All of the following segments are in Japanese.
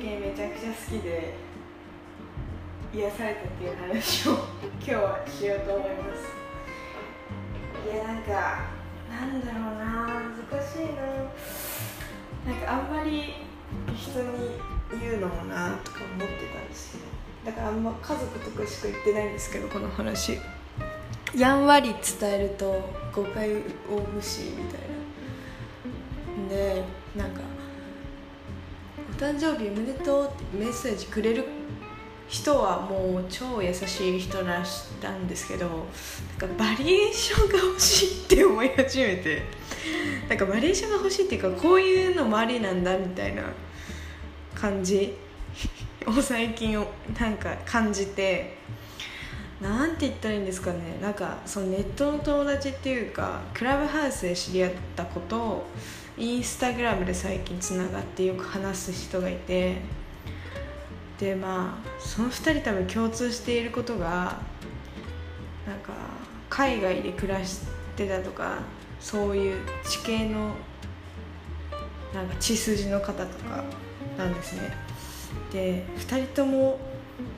めちゃくちゃ好きで癒されたっていう話を 今日はしようと思います。いやなんかなんだろうな難しいな。なんかあんまり人に言うのもなとか思ってたんです。よだからあんま家族とかしか言ってないんですけどこの話。やんわり伝えると誤解を無視みたいな。でなんか「誕生日おめでとう」ってメッセージくれる人はもう超優しい人らしたんですけどなんかバリエーションが欲しいって思い始めてなんかバリエーションが欲しいっていうかこういうのもありなんだみたいな感じを最近なんか感じてなんて言ったらいいんですかねなんかそのネットの友達っていうかクラブハウスで知り合ったことをインスタグラムで最近つながってよく話す人がいてでまあその2人多分共通していることがなんか海外で暮らしてたとかそういう地形のなんか血筋の方とかなんですね。で2人とも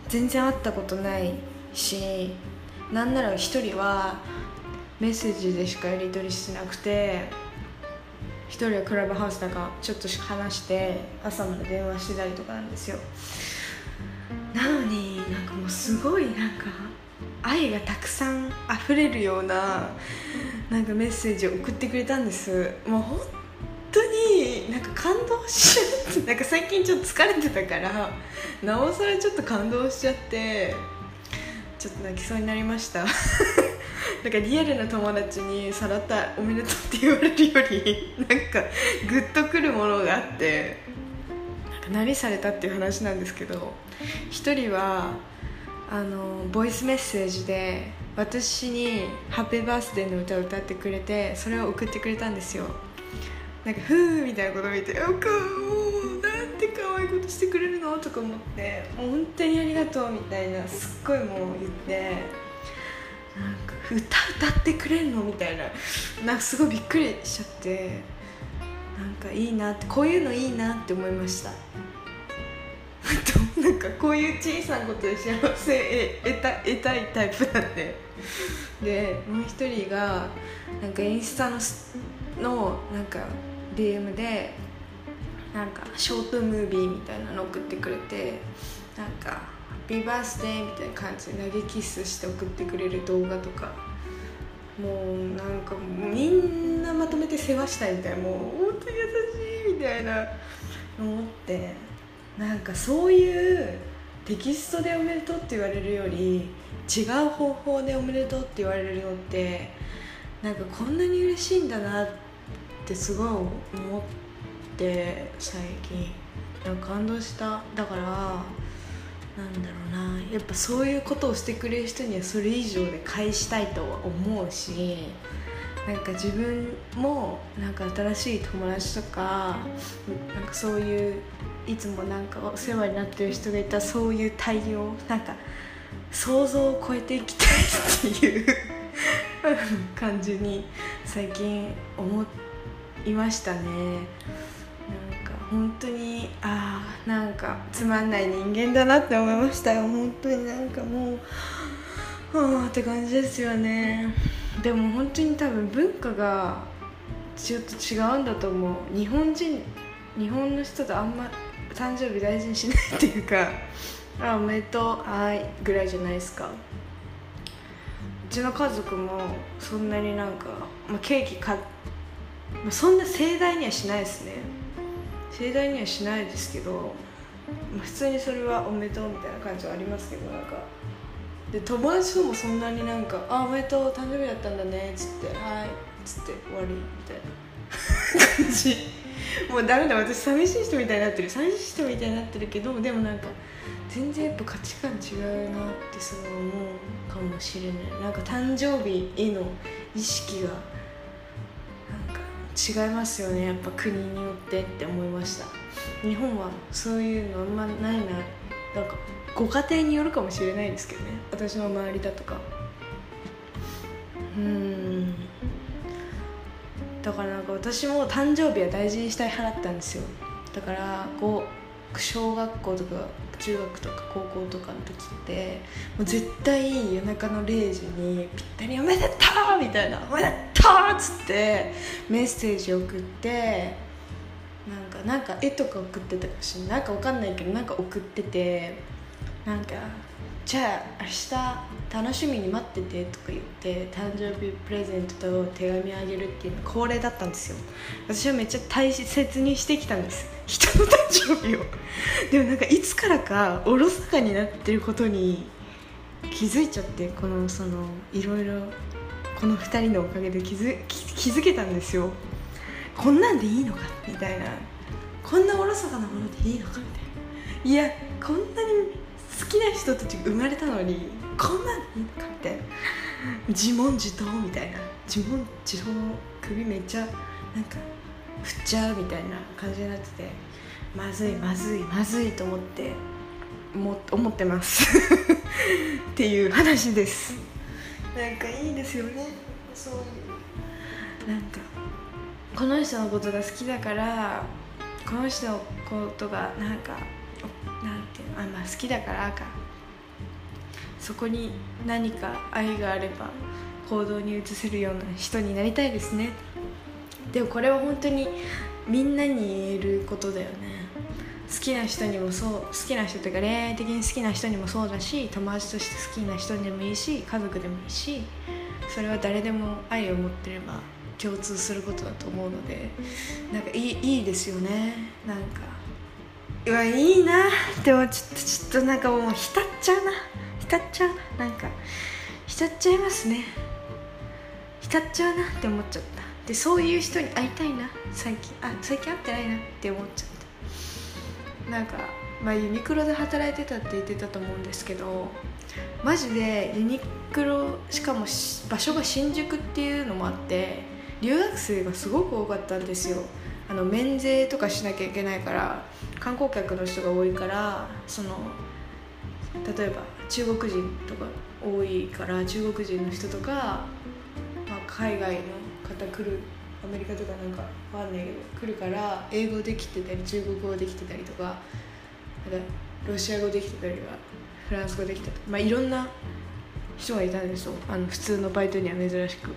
全然会ったことないしなんなら1人はメッセージでしかやり取りしてなくて人はクラブハウスだかちょっと話して朝まで電話してたりとかなんですよ。なのになんかもうすごいなんか愛がたくさん溢れるようななんかメッセージを送ってくれたんです。もう本当になんか感動しちゃって なんか最近ちょっと疲れてたからなおさらちょっと感動しちゃってちょっと泣きそうになりました。なんかリアルな友達にさらったおめでとうって言われるよりなんかグッとくるものがあってなんか何されたっていう話なんですけど1人はあのボイスメッセージで私に「ハッピーバースデー」の歌を歌ってくれてそれを送ってくれたんですよなんか「ふー」みたいなことを見て「おかもうなんて可愛いことしてくれるの?」とか思って「もう本当にありがとう」みたいなすっごいもう言って「歌歌ってくれるの?」みたいな。なんかすごいびっくりしちゃって。なんかいいなってこういうのいいなって思いました。なんかこういう小さなことで幸せ得た得たいタイプなんで。でもう一人がなんかインスタののなんか DM でなんかショートムービーみたいなの送ってくれてなんか「ハッピーバースデー」みたいな感じで投げキスして送ってくれる動画とか。もうなんかみんなまとめて世話したいみたいな。もう本当に優しいみたいな思って。なんかそういうテキストでおめでとうって言われるより違う方法でおめでとうって言われるのってなんかこんなに嬉しいんだなってすごい思って最近。感動した。だからなんだろうな。やっぱそういうことをしてくれる人にはそれ以上で返したいとは思うしなんか自分もなんか新しい友達とかなんかそういういつもなんかお世話になってる人がいたそういう対応なんか想像を超えていきたいっていう 感じに最近思いましたね。本当にああなんかつまんない人間だなって思いましたよ。本当になんかもうはあって感じですよね。でも本当に多分文化がちょっと違うんだと思う。日本人日本の人とあんま誕生日大事にしないっていうかあおめでとうはいぐらいじゃないですか。うちの家族もそんなになんか、まあ、ケーキ買っ、まあ、そんな盛大にはしないですね。盛大にはしないですけど、まあ、普通にそれはおめでとうみたいな感じはありますけどなんか。で友達ともそんなになんか「あおめでとう誕生日だったんだね」っつって「はい」っつって終わりみたいな。感じ。もうダメだ私寂しい人みたいになってる。寂しい人みたいになってるけどでもなんか全然やっぱ価値観違うなってすごい思うかもしれない。なんか誕生日への意識が違いますよね。やっぱ国によってって思いました。日本はそういうのあんまないな。なんかご家庭によるかもしれないですけどね。私の周りだとか。うん。だからなんか私も誕生日は大事にしたい派だったんですよ。だからこう小学校とか中学とか高校とかの時ってもう絶対夜中の0時にぴったり「おめでとう!」みたいな「おめでとう!」っつってメッセージ送ってなんかなんか絵とか送ってたかもしれないなんかわかんないけどなんか送っててなんかじゃあ明日楽しみに待っててとか言って誕生日プレゼントと手紙あげるっていうの恒例だったんですよ私はめっちゃ大切にしてきたんです人の誕生日を。でもなんかいつからかおろそかになってることに気づいちゃってこのそのいろいろこの2人のおかげで気づ気気づけたんですよ。こんなんでいいのかみたいな。こんなおろそかなものでいいのかみたいな。いやこんなに好きな人たちが生まれたのにこんなんでいいのかみたいな。自問自答みたいな。自問自答首めっちゃなんか振っちゃうみたいな感じになっててまずいまずいまずいと思っても思ってます。っていう話です。なんかいいですよね。そういう。なんかこの人のことが好きだからこの人のことがなんかなんていうのあまあ好きだからか。そこに何か愛があれば行動に移せるような人になりたいですねでもこれは本当にみんなに言えることだよね。好きな人にもそう好きな人というか恋愛的に好きな人にもそうだし友達として好きな人でもいいし家族でもいいしそれは誰でも愛を持ってれば共通することだと思うのでなんかいいいいですよね。なんかうわいいなでもちょっとちょっとなんかもう浸っちゃうな。浸っちゃう。ななんか浸っちゃいますね。浸っちゃうなって思っちゃった。でそういう人に会いたいな。最近あ最近会ってないなって思っちゃった。なんかまあユニクロで働いてたって言ってたと思うんですけどマジでユニクロしかも場所が新宿っていうのもあって留学生がすごく多かったんですよ。あの免税とかしなきゃいけないから観光客の人が多いからその例えば中国人とか多いから中国人の人とか、まあ、海外の方来るアメリカとかなんかわかんないけど来るから英語できてたり中国語できてたりとかなんかロシア語できてたりはフランス語できたりまあいろんな人がいたんですよ。あの普通のバイトには珍しく。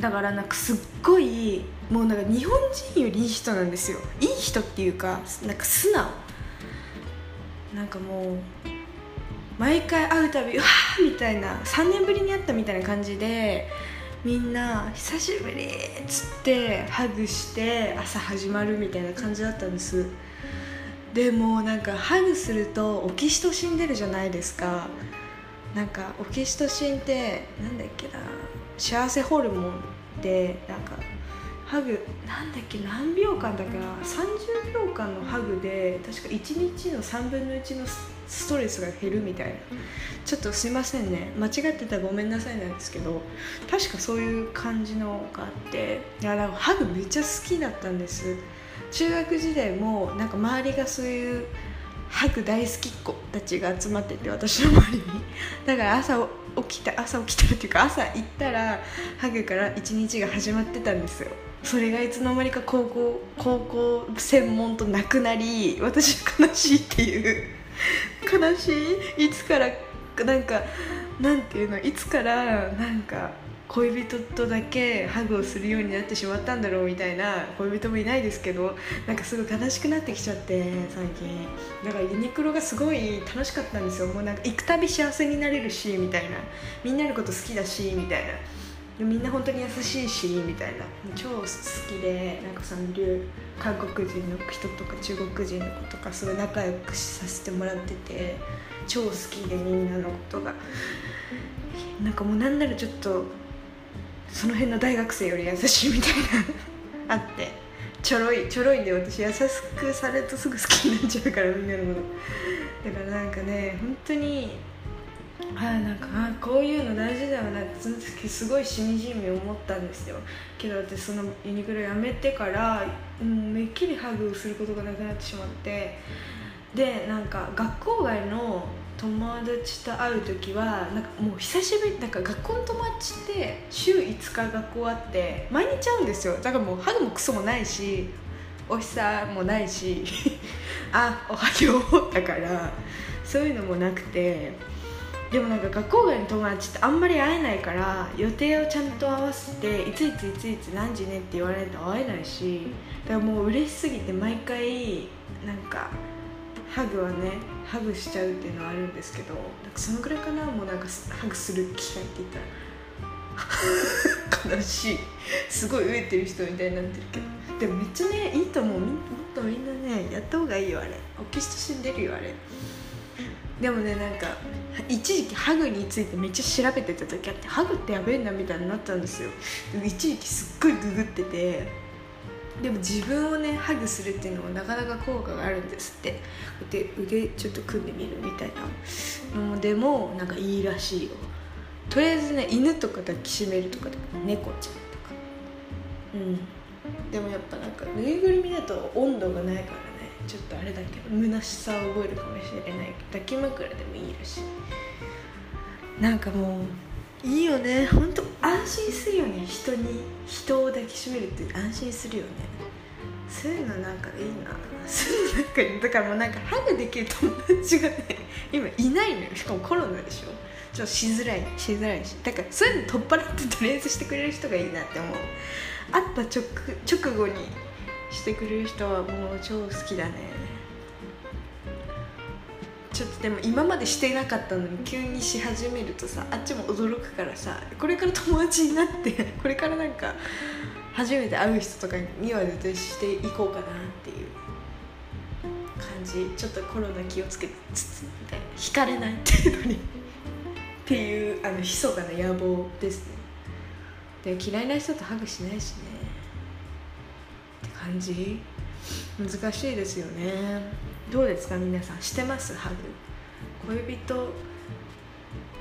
だからなんかすっごいもうなんか日本人よりいい人なんですよ。いい人っていうかなんか素直。なんかもう毎回会うたびうわーみたいな3年ぶりに会ったみたいな感じでみんな「久しぶり」っつってハグして朝始まるみたいな感じだったんです。でもなんかハグするとオキシトシン出るじゃないですか。なんかオキシトシンってなんだっけな。幸せホルモンってなんかハグなんだっけ何秒間だから30秒間のハグで確か1日の3分の1のストレスが減るみたいな。ちょっとすいませんね。間違ってたらごめんなさいなんですけど確かそういう感じのがあって。いやだからハグめっちゃ好きだったんです。中学時代もなんか周りがそういうハグ大好きっ子たちが集まってて私の周りに。だから朝起きた朝起きたっていうか朝行ったらハグから一日が始まってたんですよ。それがいつの間にか高校高校専門となくなり私悲しいっていう。悲しい？いつからなんかなんていうの？いつからなんか恋人とだけハグをするようになってしまったんだろうみたいな恋人もいないですけどなんかすごい悲しくなってきちゃって最近。だからユニクロがすごい楽しかったんですよ。もうなんか行くたび幸せになれるしみたいな。みんなのこと好きだしみたいな。みんな本当に優しいしみたいな。超好きでなんかその韓国人の人とか中国人の子とかすごい仲良くさせてもらってて超好きでみんなのことが。なんかもうなんならちょっとその辺の大学生より優しいみたいな。あって。ちょろいちょろいんで私優しくされるとすぐ好きになっちゃうからみんなの。ことだからなんかね本当にあなんかあこういうの大事だよな。ってその時すごいしみじみ思ったんですよ。けど私そのユニクロ辞めてから、うん、めっきりハグをすることがなくなってしまって。でなんか学校外の友達と会う時はなんかもう久しぶりなんか学校の友達って週5日学校あって毎日会うんですよ。だからもうハグもクソもないしお日さもないし あおはようだからそういうのもなくて。でもなんか学校外の友達ってあんまり会えないから予定をちゃんと合わせていついついついつ何時ねって言われると会えないしだからもう嬉しすぎて毎回なんかハグはねハグしちゃうっていうのはあるんですけどなんかそのぐらいかなもうなんかハグする機会って言ったら。悲しい。すごい飢えてる人みたいになってるけど。でもめっちゃねいいと思う。もっとみんなねやった方がいいよあれ。オキシトシン出るよあれ。でもねなんか一時期ハグについてめっちゃ調べてた時あってハグってやべえんだみたいになったんですよ。一時期すっごいググっててでも自分をねハグするっていうのもなかなか効果があるんですって。で腕ちょっと組んでみるみたいな。のでもなんかいいらしいよ。とりあえずね犬とか抱きしめるとか猫ちゃんとか。うん。でもやっぱなんかぬいぐるみだと温度がないからね。ちょっとあれだけど虚しさを覚えるかもしれない。抱き枕でもいいらしい。なんかもういいよね。本当安心するよね。人に人を抱きしめるって安心するよね。そういうのなんかいいな。そういうのなんかだからもうなんかハグできる友達がね今いないのよ。しかもコロナでしょ。ちょっとしづらい。しづらいし。だからそういうの取っ払ってとりあえずしてくれる人がいいなって思う。会った直直後にしてくれる人はもう超好きだね。ちょっとでも今までしてなかったのに急にし始めるとさあっちも驚くからさこれから友達になって これからなんか初めて会う人とかには絶対していこうかなっていう。感じ。ちょっとコロナ気をつけつつみたいな。惹かれない程度に。っていうあの密かな野望ですね。で嫌いな人とハグしないしね。って感じ。難しいですよね。どうですか皆さん？してます？ハグ。恋人？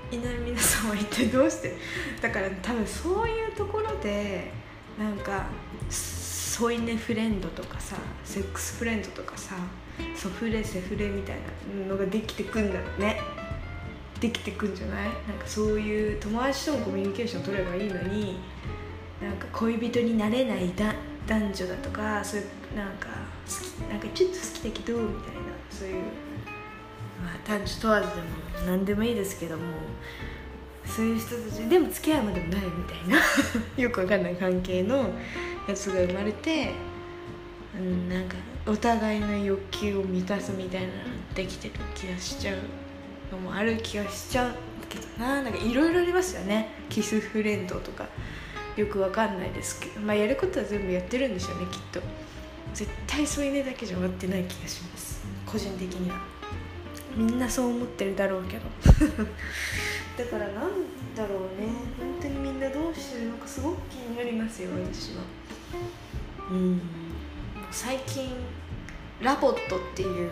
いない皆さんは一体どうして？だから多分そういうところでなんか添い寝フレンドとかさセックスフレンドとかさソフレセフレみたいなのができてくんだろうね。できてくんじゃない？なんかそういう友達ともコミュニケーション取ればいいのになんか恋人になれないだ男女だとかそういうなんか好きなんかちょっと好きだけどみたいな。そういう、まあ、男女問わずでも何でもいいですけどもそういう人たちでも付き合うまでもないみたいな よくわかんない関係のやつが生まれて、うん、なんかお互いの欲求を満たすみたいなのできてる気がしちゃうのもある気がしちゃうけどななんかいろいろありますよね。キスフレンドとかよくわかんないですけど、まあ、やることは全部やってるんでしょうねきっと。絶対添い寝だけじゃ終わってない気がします。個人的には。みんなそう思ってるだろうけど。だからなんだろうね。本当にみんなどうしてるのかすごく気になりますよ私は。うん。最近ラボットっていう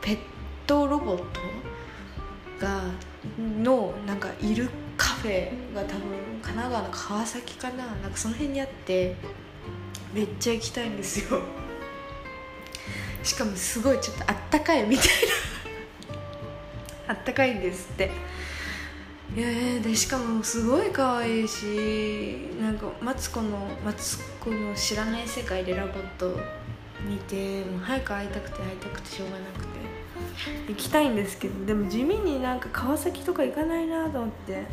ペットロボットがのなんかいるカフェが多分神奈川の川崎かな。なんかその辺にあってめっちゃ行きたいんですよしかもすごいちょっとあったかいみたいな。あったかいんですって。いやでしかもすごい可愛いしなんかマツコのマツコの知らない世界でラボット見てもう早く会いたくて会いたくてしょうがなくて。行きたいんですけどでも地味になんか川崎とか行かないなと思って。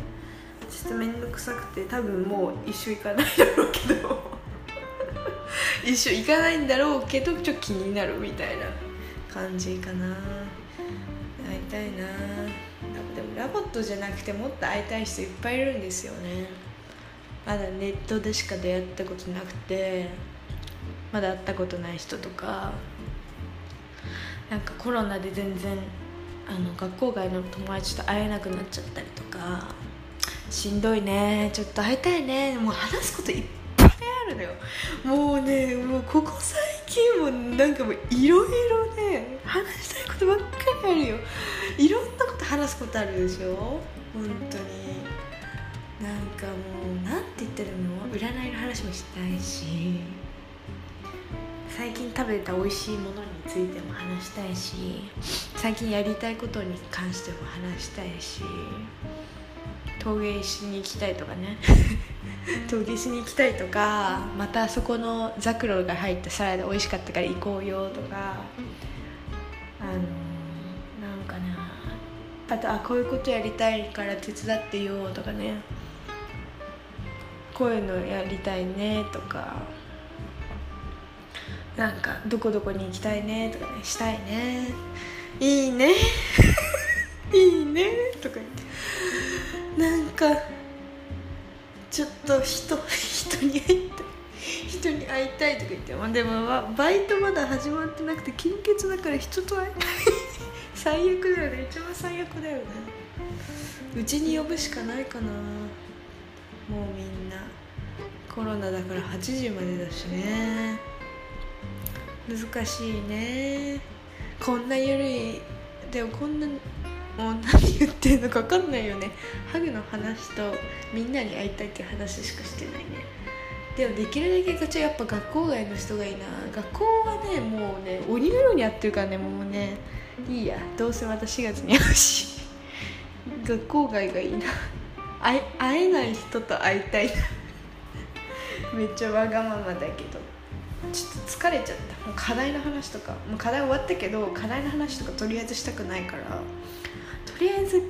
ちょっと面倒くさくて多分もう一生行かないだろうけど。一生行かないんだろうけどちょっと気になるみたいな感じかな。会いたいな。でもラボットじゃなくてもっと会いたい人いっぱいいるんですよね。まだネットでしか出会ったことなくてまだ会ったことない人とか。なんかコロナで全然あの学校外の友達と会えなくなっちゃったりとか。しんどいね。ちょっと会いたいね。もう話すこといっぱいもうねもうここ最近もなんかもういろいろね話したいことばっかりあるよ。いろんなこと話すことあるでしょ？本当に。なんかもうなんて言ったらいいの？占いの話もしたいし。最近食べた美味しいものについても話したいし。最近やりたいことに関しても話したいし。陶芸しに行きたいとかね。陶芸しに行きたいとかまたそこのザクロが入ったサラダ美味しかったから行こうよとかあのなんかなあとあこういうことやりたいから手伝ってよとかね。こういうのやりたいねとか。なんかどこどこに行きたいねとかね。したいね。いいね。いいね。とか言って。なんかちょっと人人に会いたい人に会いたいとか言って。もでもバイトまだ始まってなくて金欠だから人と会えない。最悪だよね。一番最悪だよね。うちに呼ぶしかないかな。もうみんな。コロナだから8時までだしね。難しいね。こんな緩い。でもこんなもう何言ってんのか分かんないよね。ハグの話とみんなに会いたいって話しかしてないね。でもできるだけこっちやっぱ学校外の人がいいな。学校はねもうね鬼のようにやってるからね。もうねいいや。どうせまた4月に会うし。学校外がいいな。会えない人と会いたいな。めっちゃわがままだけど。ちょっと疲れちゃった。もう課題の話とか。もう課題終わったけど課題の話とかとりあえずしたくないから。とりあえず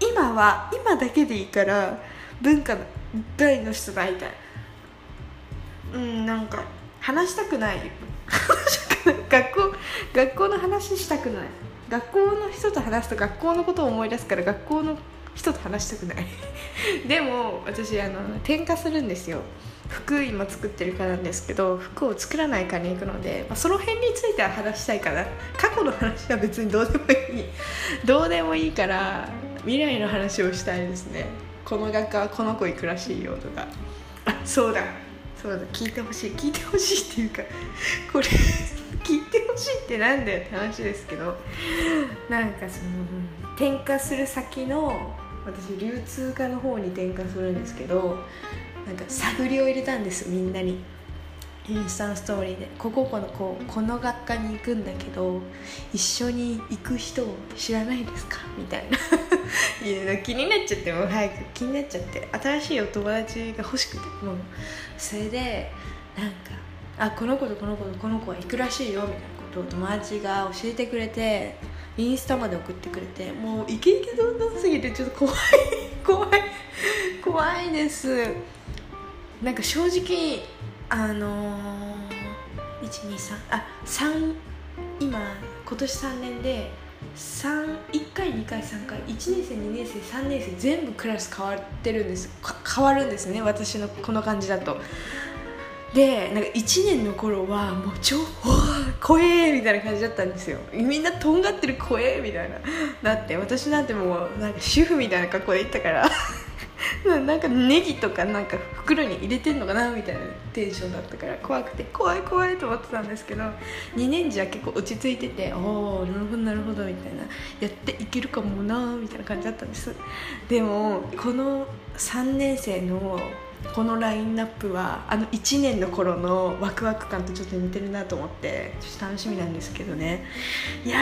今は今だけでいいから文化大の人と会いたい。うんなんか話したくない。学校学校の話したくない。学校の人と話すと学校のことを思い出すから学校の人と話したくない。でも私あの転化するんですよ。服今作ってるかなんですけど服を作らないかに行くので、まあ、その辺については話したいかな。過去の話は別にどうでもいい。どうでもいいから未来の話をしたいですね。この学科はこの子行くらしいよとか。あそうだ。そうだ。聞いてほしい。聞いてほしいっていうか これ聞いてほしいってなんだよって話ですけど。なんかその転化する先の私流通科の方に転化するんですけどなんか探りを入れたんですみんなに。インスタンストーリーで。こここのこうこの学科に行くんだけど一緒に行く人を知らないですか？みたいな。いや気になっちゃってもう早く。気になっちゃって。新しいお友達が欲しくて。もうそれでなんかあこの子とこの子とこの子は行くらしいよ？みたいなことを友達が教えてくれてインスタまで送ってくれてもうイケイケどんどんすぎてちょっと怖い。怖い。怖いですなんか正直あのー、123あ3今今年3年で1回2回3回1年生2年生3年生全部クラス変わってるんです。変わるんですね私のこの感じだと。でなんか1年の頃はもう超「怖え!」みたいな感じだったんですよ。みんなとんがってる怖えみたいなだって私なんてもうなんか主婦みたいな格好で行ったから。なんかネギとかなんか袋に入れてんのかなみたいなテンションだったから怖くて怖い怖いと思ってたんですけど2年時は結構落ち着いてておおなるほどなるほどみたいなやっていけるかもなみたいな感じだったんです。でもこの3年生のこのラインナップはあの1年の頃のワクワク感とちょっと似てるなと思ってちょっと楽しみなんですけどね。いや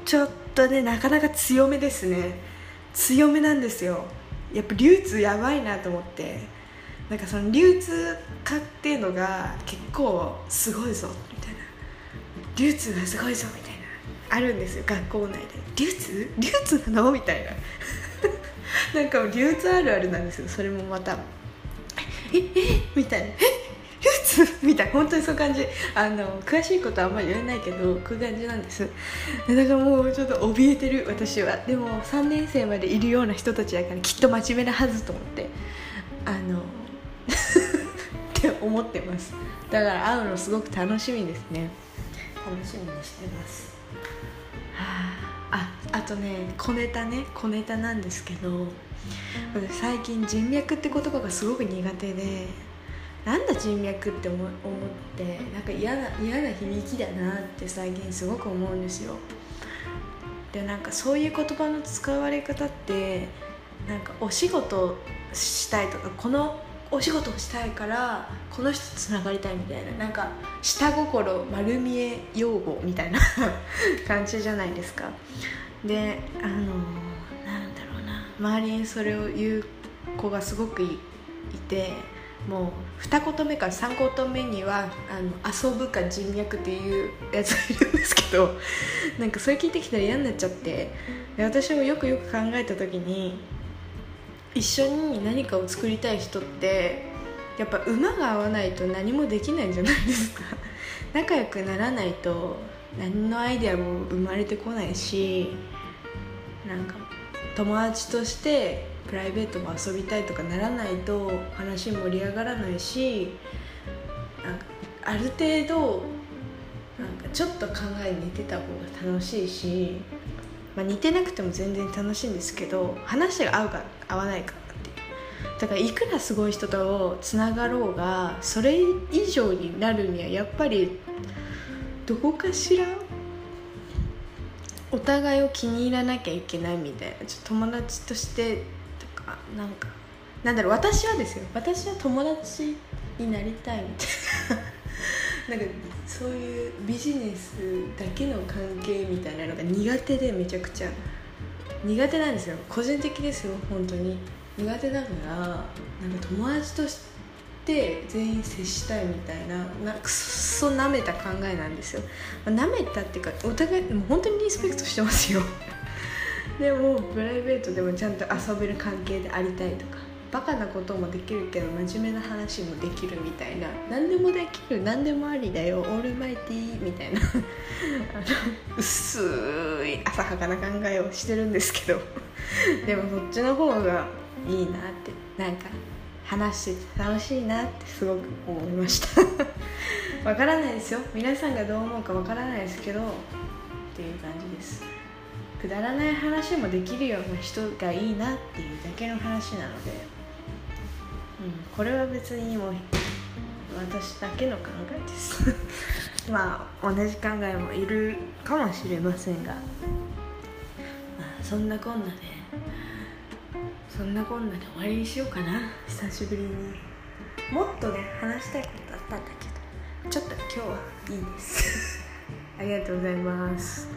ーちょっとねなかなか強めですね。強めなんですよ。やっぱ流通やばいなと思って。なんかその流通化っていうのが結構すごいぞみたいな。流通がすごいぞみたいな。あるんですよ学校内で。流通？流通なの？みたいな。なんか流通あるあるなんですよ。それもまたええみたいな。え みたいな本当にそういう感じ。あの詳しいことはあんまり言えないけどこういう感じなんです。だからもうちょっと怯えてる私は。でも3年生までいるような人たちだからきっと真面目なはずと思って。あの って思ってます。だから会うのすごく楽しみですね。楽しみにしてます。はあ。ああとね小ネタね。小ネタなんですけど私最近人脈って言葉がすごく苦手でなんだ人脈って思ってなんか嫌な嫌な響きだなって最近すごく思うんですよ。でなんかそういう言葉の使われ方ってなんかお仕事したいとかこのお仕事をしたいからこの人とつながりたいみたいななんか下心丸見え用語みたいな 感じじゃないですか。であのなんだろうな。周りにそれを言う子がすごくいてもう二言目から三言目にはあの遊ぶか人脈っていうやつがいるんですけど なんかそれ聞いてきたら嫌になっちゃって私もよくよく考えた時に一緒に何かを作りたい人ってやっぱ馬が合わないと何もできないじゃないですか。仲良くならないと何のアイデアも生まれてこないしなんか友達としてプライベートも遊びたいとかならないと話盛り上がらないしなんかある程度なんかちょっと考え似てた方が楽しいし、まあ、似てなくても全然楽しいんですけど話が合うか合わないかっていう。だからいくらすごい人とつながろうがそれ以上になるにはやっぱりどこかしらお互いを気に入らなきゃいけないみたいな。友達としてなんかなんだろう私はですよ。私は友達になりたいみたいな。なんかそういうビジネスだけの関係みたいなのが苦手でめちゃくちゃ。苦手なんですよ。個人的ですよ本当に。苦手だからなんか友達として全員接したいみたいな。なくそなめた考えなんですよ、なめたっていうかお互いもう本当にリスペクトしてますよ。でもプライベートでもちゃんと遊べる関係でありたいとかバカなこともできるけど真面目な話もできるみたいな。何でもできる何でもありだよ。オールマイティーみたいな。あ の薄い浅はかな考えをしてるんですけど。でもそっちの方がいいなって。なんか話してて楽しいなってすごく思いました。わからないですよ。皆さんがどう思うかわからないですけど。っていう感じです。くだらない話もできるような人がいいなっていうだけの話なのでうん、これは別にもう私だけの考えです。まあ同じ考えもいるかもしれませんが、まあ、そんなこんなでそんなこんなで終わりにしようかな。久しぶりに。もっとね話したいことあったんだけどちょっと今日はいいです。ありがとうございます。